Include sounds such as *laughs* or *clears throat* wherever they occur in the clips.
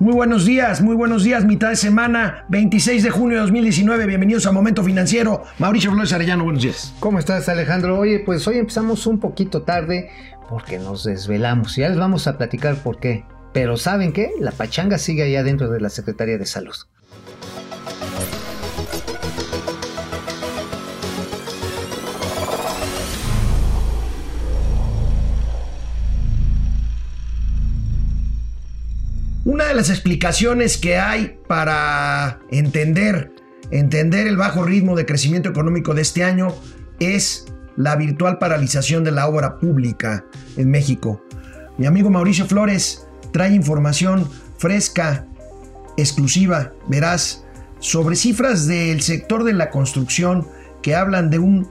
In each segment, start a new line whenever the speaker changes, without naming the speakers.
Muy buenos días, muy buenos días, mitad de semana, 26 de junio de 2019. Bienvenidos a Momento Financiero. Mauricio Flores Arellano, buenos días.
¿Cómo estás, Alejandro? Oye, pues hoy empezamos un poquito tarde porque nos desvelamos. Ya les vamos a platicar por qué. Pero ¿saben qué? La pachanga sigue allá dentro de la Secretaría de Salud.
Una de las explicaciones que hay para entender, entender el bajo ritmo de crecimiento económico de este año es la virtual paralización de la obra pública en México. Mi amigo Mauricio Flores trae información fresca, exclusiva, verás, sobre cifras del sector de la construcción que hablan de un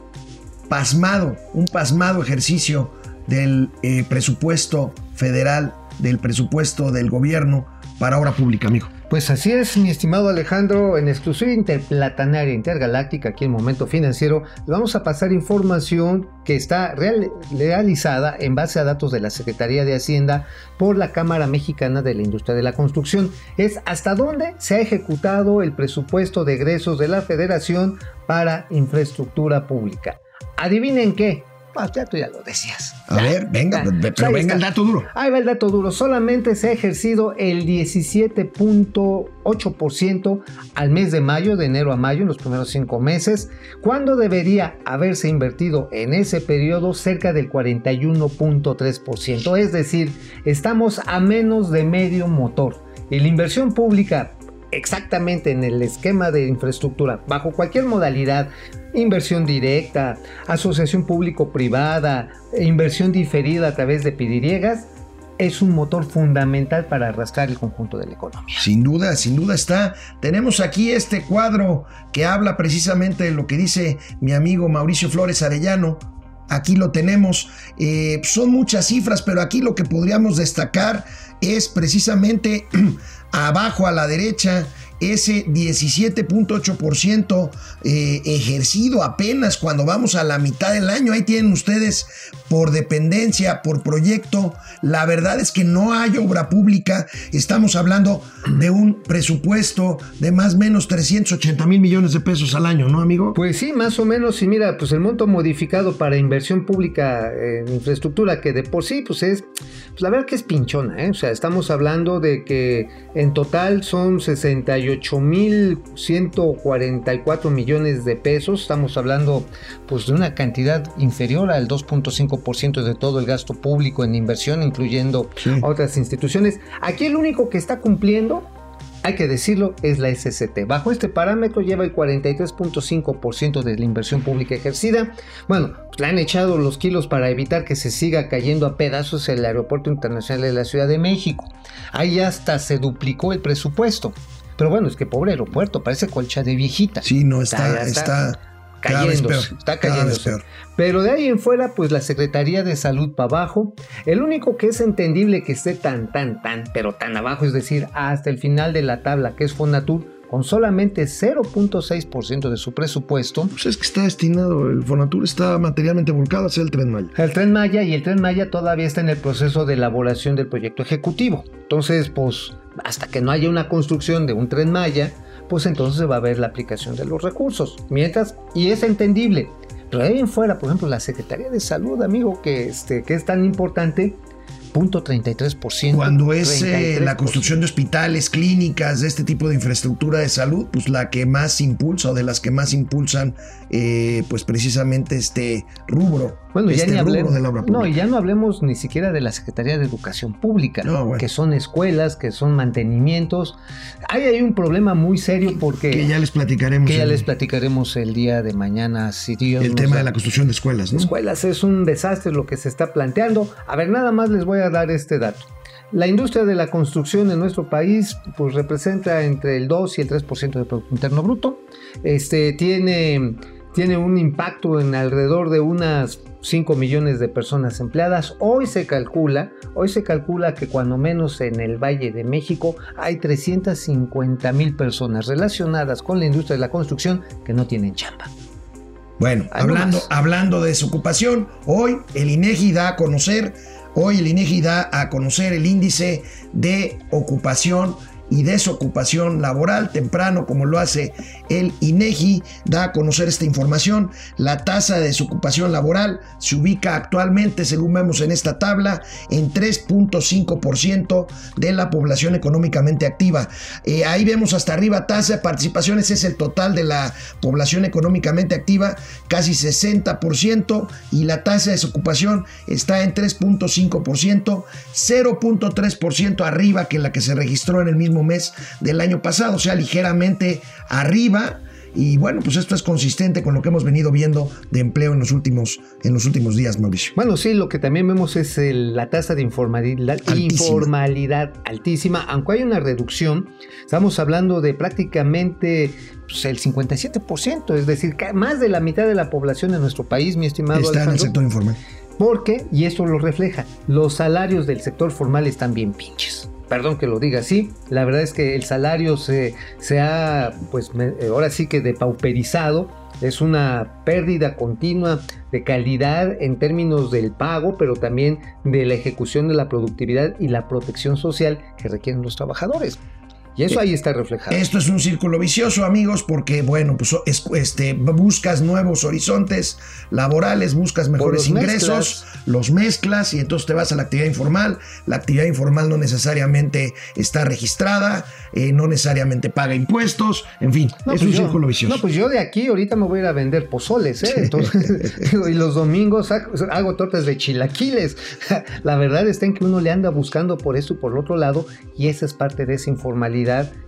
pasmado, un pasmado ejercicio del eh, presupuesto federal, del presupuesto del gobierno para obra pública, amigo.
Pues así es, mi estimado Alejandro, en exclusiva interplatanaria intergaláctica, aquí en Momento Financiero, le vamos a pasar información que está realizada en base a datos de la Secretaría de Hacienda por la Cámara Mexicana de la Industria de la Construcción. Es hasta dónde se ha ejecutado el presupuesto de egresos de la Federación para infraestructura pública. Adivinen qué, ya tú ya lo decías.
A ver, venga, pero venga el dato duro.
Ahí va el dato duro. Solamente se ha ejercido el 17.8% al mes de mayo, de enero a mayo, en los primeros cinco meses, cuando debería haberse invertido en ese periodo cerca del 41.3%. Es decir, estamos a menos de medio motor. Y la inversión pública exactamente en el esquema de infraestructura, bajo cualquier modalidad, inversión directa, asociación público-privada, inversión diferida a través de pidiriegas, es un motor fundamental para arrastrar el conjunto de la economía.
Sin duda, sin duda está. Tenemos aquí este cuadro que habla precisamente de lo que dice mi amigo Mauricio Flores Arellano. Aquí lo tenemos. Eh, son muchas cifras, pero aquí lo que podríamos destacar es precisamente *clears throat* abajo a la derecha ese 17.8% eh, ejercido apenas cuando vamos a la mitad del año. Ahí tienen ustedes por dependencia, por proyecto. La verdad es que no hay obra pública. Estamos hablando de un presupuesto de más o menos 380 mil millones de pesos al año, ¿no, amigo?
Pues sí, más o menos. Y mira, pues el monto modificado para inversión pública en infraestructura, que de por sí, pues es, pues la verdad que es pinchona, ¿eh? O sea, estamos hablando de que en total son 68 144 millones de pesos. Estamos hablando pues, de una cantidad inferior al 2.5% de todo el gasto público en inversión, incluyendo otras instituciones. Aquí el único que está cumpliendo hay que decirlo, es la SCT. Bajo este parámetro lleva el 43.5% de la inversión pública ejercida. Bueno, pues le han echado los kilos para evitar que se siga cayendo a pedazos el Aeropuerto Internacional de la Ciudad de México. Ahí hasta se duplicó el presupuesto. Pero bueno, es que pobre aeropuerto, parece colcha de viejita.
Sí, no, está, está,
cayendo, está cayendo. Pero de ahí en fuera, pues la Secretaría de Salud para abajo. El único que es entendible que esté tan, tan, tan, pero tan abajo, es decir, hasta el final de la tabla, que es Fonatur, con solamente 0.6% de su presupuesto.
Pues es que está destinado, el Fonatur está materialmente volcado hacia el Tren Maya.
El Tren Maya y el Tren Maya todavía está en el proceso de elaboración del proyecto ejecutivo. Entonces, pues hasta que no haya una construcción de un Tren Maya, pues entonces se va a ver la aplicación de los recursos. Mientras, y es entendible, pero ahí en fuera, por ejemplo, la Secretaría de Salud, amigo, que, este, que es tan importante, 33%.
Cuando es eh, la construcción de hospitales, clínicas, de este tipo de infraestructura de salud, pues la que más impulsa o de las que más impulsan, eh, pues precisamente este rubro.
Bueno,
ya
este ni hablemos, de la obra No, y ya no hablemos ni siquiera de la Secretaría de Educación Pública, que son escuelas, que son mantenimientos. Ahí hay un problema muy serio porque...
Que ya les platicaremos.
Que ya les platicaremos el día de mañana, si Dios
El tema de la construcción de escuelas, ¿no?
Escuelas es un desastre lo que se está planteando. A ver, nada más les voy a dar este dato. La industria de la construcción en nuestro país pues, representa entre el 2 y el 3% del Producto Interno Bruto. Este, tiene, tiene un impacto en alrededor de unas 5 millones de personas empleadas. Hoy se calcula, hoy se calcula que cuando menos en el Valle de México hay 350 mil personas relacionadas con la industria de la construcción que no tienen chamba.
Bueno, hablando, hablando de desocupación, hoy el INEGI da a conocer Hoy el INEGI da a conocer el índice de ocupación y desocupación laboral. Temprano, como lo hace el INEGI, da a conocer esta información. La tasa de desocupación laboral se ubica actualmente, según vemos en esta tabla, en 3.5% de la población económicamente activa. Eh, ahí vemos hasta arriba tasa de participaciones, es el total de la población económicamente activa, casi 60%, y la tasa de desocupación está en 3.5%, 0.3% arriba que la que se registró en el mismo mes del año pasado, o sea, ligeramente arriba. Y bueno, pues esto es consistente con lo que hemos venido viendo de empleo en los últimos, en los últimos días, Mauricio.
Bueno, sí, lo que también vemos es la tasa de informalidad altísima. informalidad altísima, aunque hay una reducción, estamos hablando de prácticamente pues, el 57%, es decir, más de la mitad de la población de nuestro país, mi estimado.
Está en el sector informal.
Porque, y esto lo refleja, los salarios del sector formal están bien pinches perdón que lo diga así, la verdad es que el salario se, se ha, pues ahora sí que depauperizado, es una pérdida continua de calidad en términos del pago, pero también de la ejecución de la productividad y la protección social que requieren los trabajadores. Y eso ahí está reflejado.
Esto es un círculo vicioso, amigos, porque, bueno, pues este, buscas nuevos horizontes laborales, buscas mejores ingresos, los mezclas y entonces te vas a la actividad informal. La actividad informal no necesariamente está registrada, eh, no necesariamente paga impuestos, en fin, es
pues
un círculo vicioso.
No, pues yo de aquí ahorita me voy a ir a vender pozoles, ¿eh? Entonces, *laughs* y los domingos hago, tortas de chilaquiles. *laughs* La verdad está en que uno le anda buscando por esto y por el otro lado, y esa es parte de esa informalidad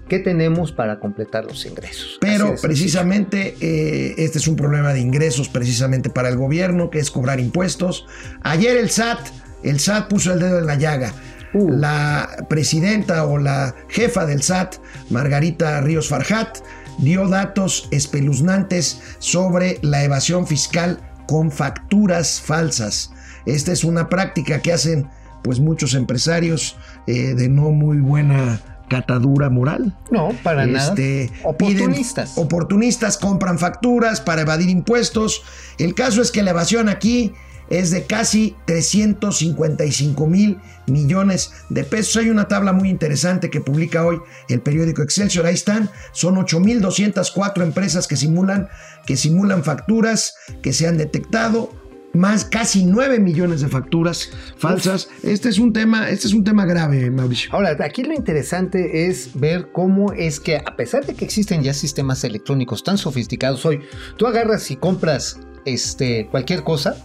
que tenemos para completar los ingresos.
Pero precisamente eh, este es un problema de ingresos precisamente para el gobierno, que es cobrar impuestos. Ayer el SAT, el SAT puso el dedo en la llaga. Uh. La presidenta o la jefa del SAT, Margarita Ríos Farjat, dio datos espeluznantes sobre la evasión fiscal con facturas falsas. Esta es una práctica que hacen pues muchos empresarios eh, de no muy buena catadura moral.
No, para nada. Este, oportunistas.
oportunistas compran facturas para evadir impuestos. El caso es que la evasión aquí es de casi 355 mil millones de pesos. Hay una tabla muy interesante que publica hoy el periódico Excelsior. Ahí están. Son 8.204 empresas que simulan, que simulan facturas que se han detectado más casi 9 millones de facturas falsas. Este es un tema, este es un tema grave, Mauricio.
Ahora, aquí lo interesante es ver cómo es que a pesar de que existen ya sistemas electrónicos tan sofisticados hoy, tú agarras y compras este cualquier cosa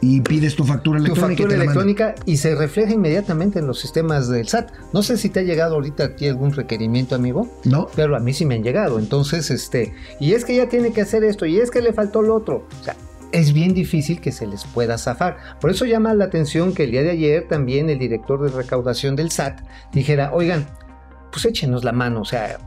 y pides tu factura electrónica.
Tu factura electrónica y se refleja inmediatamente en los sistemas del SAT. No sé si te ha llegado ahorita aquí algún requerimiento, amigo.
No.
Pero a mí sí me han llegado. Entonces, este, y es que ya tiene que hacer esto, y es que le faltó lo otro. O sea, es bien difícil que se les pueda zafar. Por eso llama la atención que el día de ayer también el director de recaudación del SAT dijera, oigan, pues échenos la mano, o sea,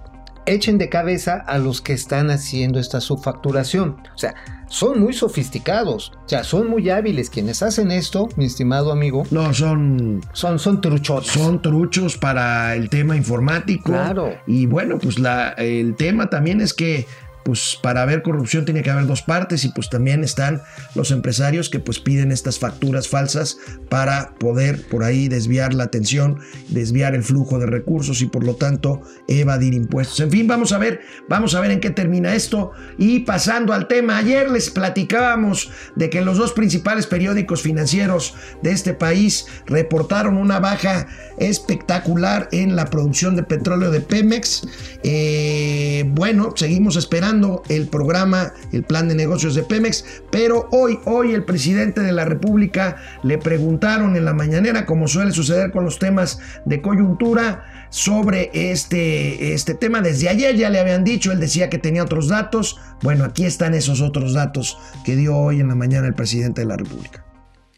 echen de cabeza a los que están haciendo esta subfacturación. O sea, son muy sofisticados, o sea, son muy hábiles quienes hacen esto, mi estimado amigo.
No, son...
Son, son truchos.
Son truchos para el tema informático.
Claro.
Y bueno, pues la, el tema también es que pues para haber corrupción tiene que haber dos partes y pues también están los empresarios que pues piden estas facturas falsas para poder por ahí desviar la atención, desviar el flujo de recursos y por lo tanto evadir impuestos. En fin, vamos a ver, vamos a ver en qué termina esto y pasando al tema, ayer les platicábamos de que los dos principales periódicos financieros de este país reportaron una baja espectacular en la producción de petróleo de Pemex. Eh, bueno, seguimos esperando el programa, el plan de negocios de Pemex, pero hoy, hoy el presidente de la República le preguntaron en la mañanera, como suele suceder con los temas de coyuntura, sobre este, este tema. Desde ayer ya le habían dicho, él decía que tenía otros datos. Bueno, aquí están esos otros datos que dio hoy en la mañana el presidente de la República.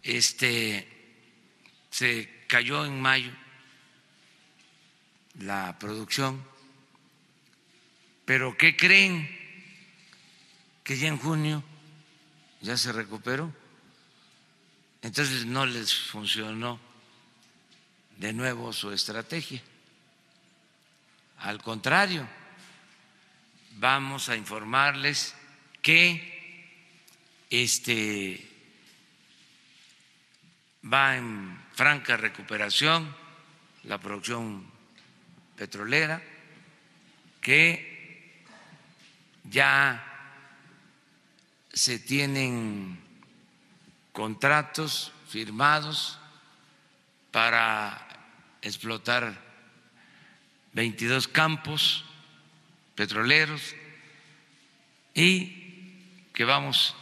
Este se cayó en mayo la producción, pero ¿qué creen? Que ya en junio ya se recuperó. Entonces no les funcionó de nuevo su estrategia. Al contrario, vamos a informarles que este va en franca recuperación la producción petrolera que ya se tienen contratos firmados para explotar 22 campos petroleros y que vamos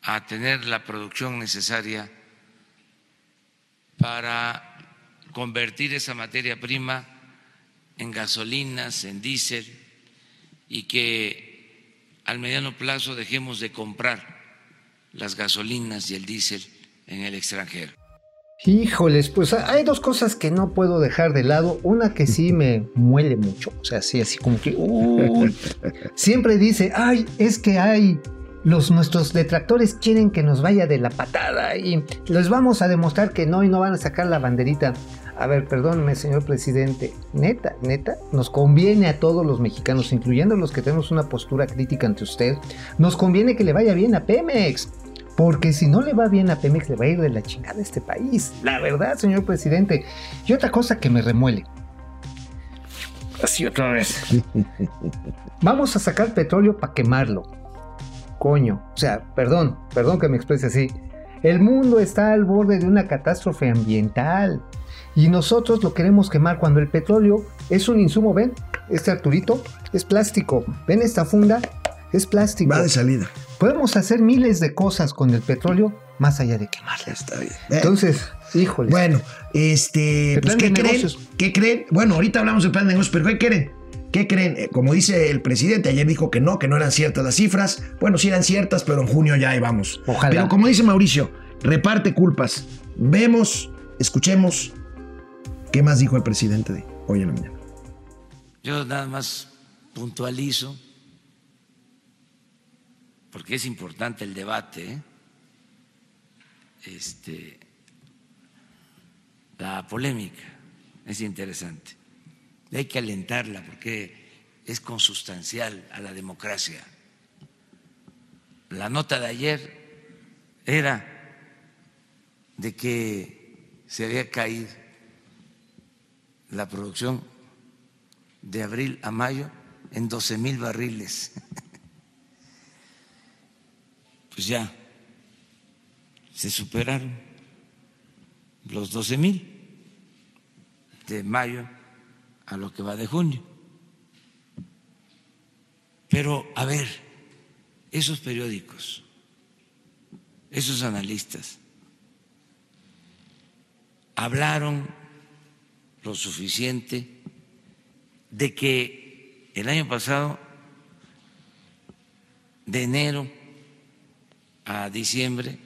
a tener la producción necesaria para convertir esa materia prima en gasolinas, en diésel y que al mediano plazo dejemos de comprar las gasolinas y el diésel en el extranjero.
Híjoles, pues hay dos cosas que no puedo dejar de lado. Una que sí me muele mucho, o sea, así, así como que siempre dice, ay, es que hay los nuestros detractores quieren que nos vaya de la patada y les vamos a demostrar que no y no van a sacar la banderita. A ver, perdóneme, señor presidente. Neta, neta, nos conviene a todos los mexicanos, incluyendo los que tenemos una postura crítica ante usted, nos conviene que le vaya bien a Pemex. Porque si no le va bien a Pemex, le va a ir de la chingada a este país. La verdad, señor presidente. Y otra cosa que me remuele. Así otra vez. *laughs* Vamos a sacar petróleo para quemarlo. Coño. O sea, perdón, perdón que me exprese así. El mundo está al borde de una catástrofe ambiental. Y nosotros lo queremos quemar cuando el petróleo es un insumo. Ven, este Arturito es plástico. Ven esta funda, es plástico.
Va de salida.
Podemos hacer miles de cosas con el petróleo más allá de quemarla.
Está bien.
Entonces, híjole.
Bueno, este, pues, ¿qué creen? ¿Qué creen? Bueno, ahorita hablamos del plan de negocios, pero ¿qué creen? ¿Qué creen? Eh, como dice el presidente, ayer dijo que no, que no eran ciertas las cifras. Bueno, sí eran ciertas, pero en junio ya vamos.
Ojalá.
Pero como dice Mauricio, reparte culpas. Vemos, escuchemos qué más dijo el presidente de hoy en la mañana.
Yo nada más puntualizo porque es importante el debate, este, la polémica es interesante. Hay que alentarla porque es consustancial a la democracia. La nota de ayer era de que se había caído la producción de abril a mayo en 12 mil barriles. *laughs* pues ya se superaron los 12 mil de mayo a lo que va de junio. Pero, a ver, esos periódicos, esos analistas, hablaron lo suficiente de que el año pasado, de enero a diciembre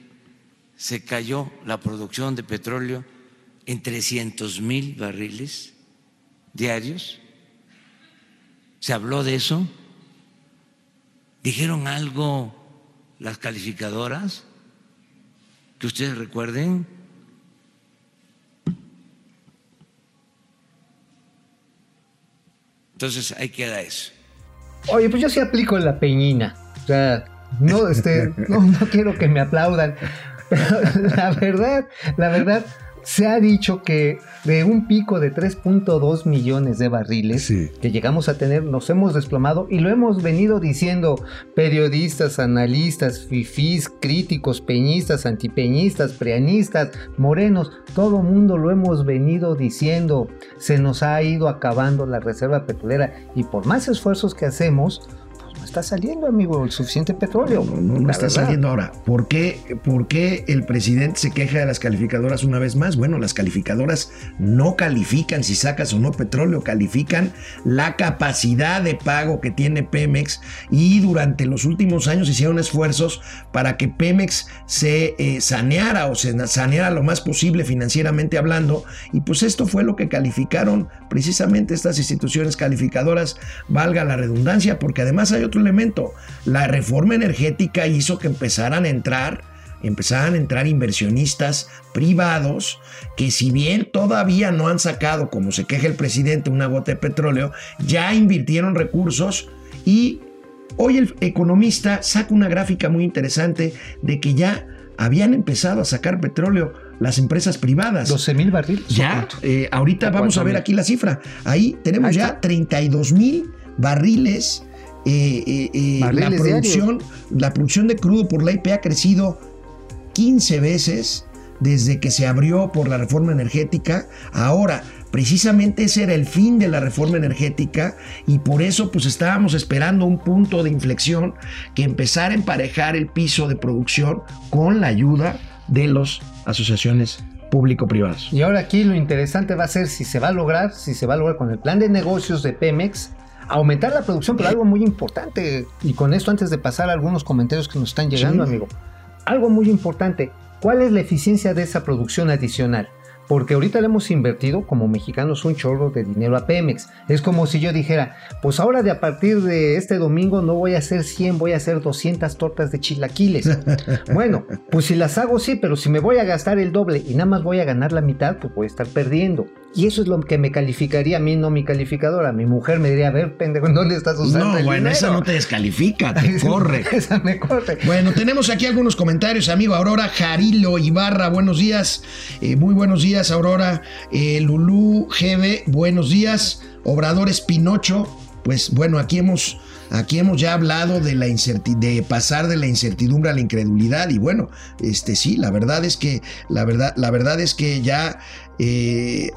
se cayó la producción de petróleo en 300 mil barriles diarios. ¿Se habló de eso? ¿Dijeron algo las calificadoras que ustedes recuerden? Entonces ahí queda eso.
Oye, pues yo sí aplico la peñina. O sea, no, este, *laughs* no, no quiero que me aplaudan. *laughs* Pero la verdad, la verdad, se ha dicho que de un pico de 3.2 millones de barriles que llegamos a tener, nos hemos desplomado y lo hemos venido diciendo periodistas, analistas, fifís, críticos, peñistas, antipeñistas, preanistas, morenos, todo mundo lo hemos venido diciendo. Se nos ha ido acabando la reserva petrolera y por más esfuerzos que hacemos, está saliendo, amigo, el suficiente petróleo.
No, no, está saliendo ahora. ¿Por qué, ¿Por qué el presidente se queja de las calificadoras una vez más? Bueno, las calificadoras no califican si sacas o no petróleo, califican la capacidad de pago que tiene Pemex y durante los últimos años hicieron esfuerzos para que Pemex se eh, saneara o se saneara lo más posible financieramente hablando y pues esto fue lo que calificaron precisamente estas instituciones calificadoras, valga la redundancia, porque además hay otro elemento. La reforma energética hizo que empezaran a entrar, empezaran a entrar inversionistas privados que si bien todavía no han sacado, como se queja el presidente, una gota de petróleo, ya invirtieron recursos y hoy el economista saca una gráfica muy interesante de que ya habían empezado a sacar petróleo las empresas privadas.
12 mil barriles.
Ya, eh, ahorita vamos a ver aquí la cifra. Ahí tenemos ya 32 mil barriles. Eh, eh, la, producción, la producción de crudo por la IP ha crecido 15 veces desde que se abrió por la reforma energética. Ahora, precisamente ese era el fin de la reforma energética y por eso pues estábamos esperando un punto de inflexión que empezara a emparejar el piso de producción con la ayuda de las asociaciones público-privadas.
Y ahora aquí lo interesante va a ser si se va a lograr, si se va a lograr con el plan de negocios de Pemex, aumentar la producción, pero algo muy importante, y con esto antes de pasar a algunos comentarios que nos están llegando, amigo, algo muy importante, ¿cuál es la eficiencia de esa producción adicional? Porque ahorita le hemos invertido como mexicanos un chorro de dinero a Pemex. Es como si yo dijera, pues ahora de a partir de este domingo no voy a hacer 100, voy a hacer 200 tortas de chilaquiles. *laughs* bueno, pues si las hago sí, pero si me voy a gastar el doble y nada más voy a ganar la mitad, pues voy a estar perdiendo. Y eso es lo que me calificaría a mí, no mi calificadora. Mi mujer me diría, a ver, pendejo, ¿dónde estás usando
No, bueno, esa no te descalifica, te *laughs* corre. *laughs*
esa me corre.
Bueno, tenemos aquí algunos comentarios, amigo Aurora Jarilo Ibarra, buenos días. Eh, muy buenos días, Aurora. Eh, Lulú GB, buenos días. Obrador Espinocho, pues bueno, aquí hemos Aquí hemos ya hablado de, la de pasar de la incertidumbre a la incredulidad y bueno, este sí, la verdad es que la verdad, la verdad es que ya eh,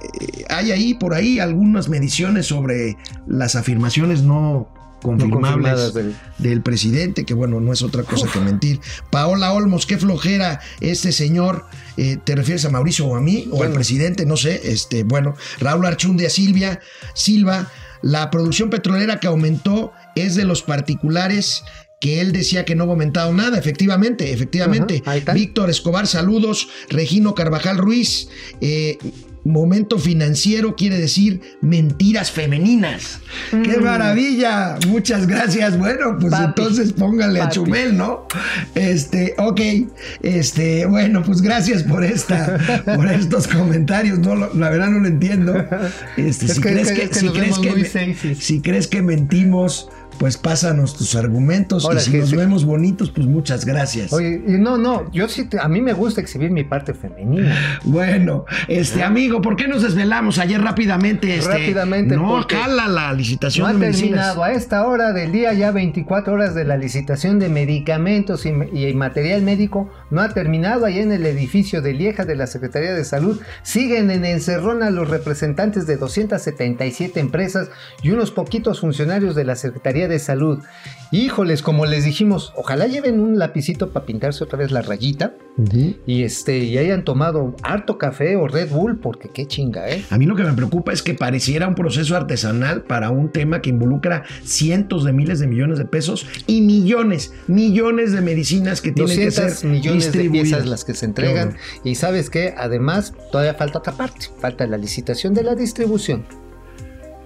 hay ahí por ahí algunas mediciones sobre las afirmaciones no confirmables del... presidente, que bueno, no es otra cosa que mentir. Paola Olmos, qué flojera este señor. Eh, ¿Te refieres a Mauricio o a mí? O al presidente, no sé. Este, bueno, Raúl Archundia Silvia, Silva, la producción petrolera que aumentó es de los particulares que él decía que no ha aumentado nada. Efectivamente, efectivamente. Víctor Escobar, saludos. Regino Carvajal Ruiz. Eh, momento financiero quiere decir mentiras femeninas. ¡Qué mm. maravilla! Muchas gracias. Bueno, pues entonces póngale a Chumel, ¿no? Este, ok. Este, bueno, pues gracias por esta, por estos comentarios. No, la verdad no lo entiendo. Este, si, crees que, si crees que mentimos pues pásanos tus argumentos y si nos vemos bonitos, pues muchas gracias.
Oye, no, no, yo sí, a mí me gusta exhibir mi parte femenina.
Bueno, este amigo, ¿por qué nos desvelamos ayer rápidamente? Este,
rápidamente.
No, cala la licitación
no ha terminado a esta hora del día, ya 24 horas de la licitación de medicamentos y, y material médico, no ha terminado ahí en el edificio de Lieja de la Secretaría de Salud. Siguen en encerrona los representantes de 277 empresas y unos poquitos funcionarios de la Secretaría de salud. Híjoles, como les dijimos, ojalá lleven un lapicito para pintarse otra vez la rayita y este y hayan tomado harto café o Red Bull, porque qué chinga, ¿eh?
A mí lo que me preocupa es que pareciera un proceso artesanal para un tema que involucra cientos de miles de millones de pesos y millones, millones de medicinas que tienen que ser
millones de piezas las que se entregan. Y sabes que además todavía falta otra parte, falta la licitación de la distribución.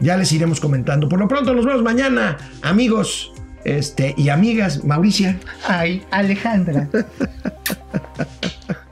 Ya les iremos comentando. Por lo pronto nos vemos mañana, amigos este, y amigas. Mauricia.
Ay, Alejandra. *laughs*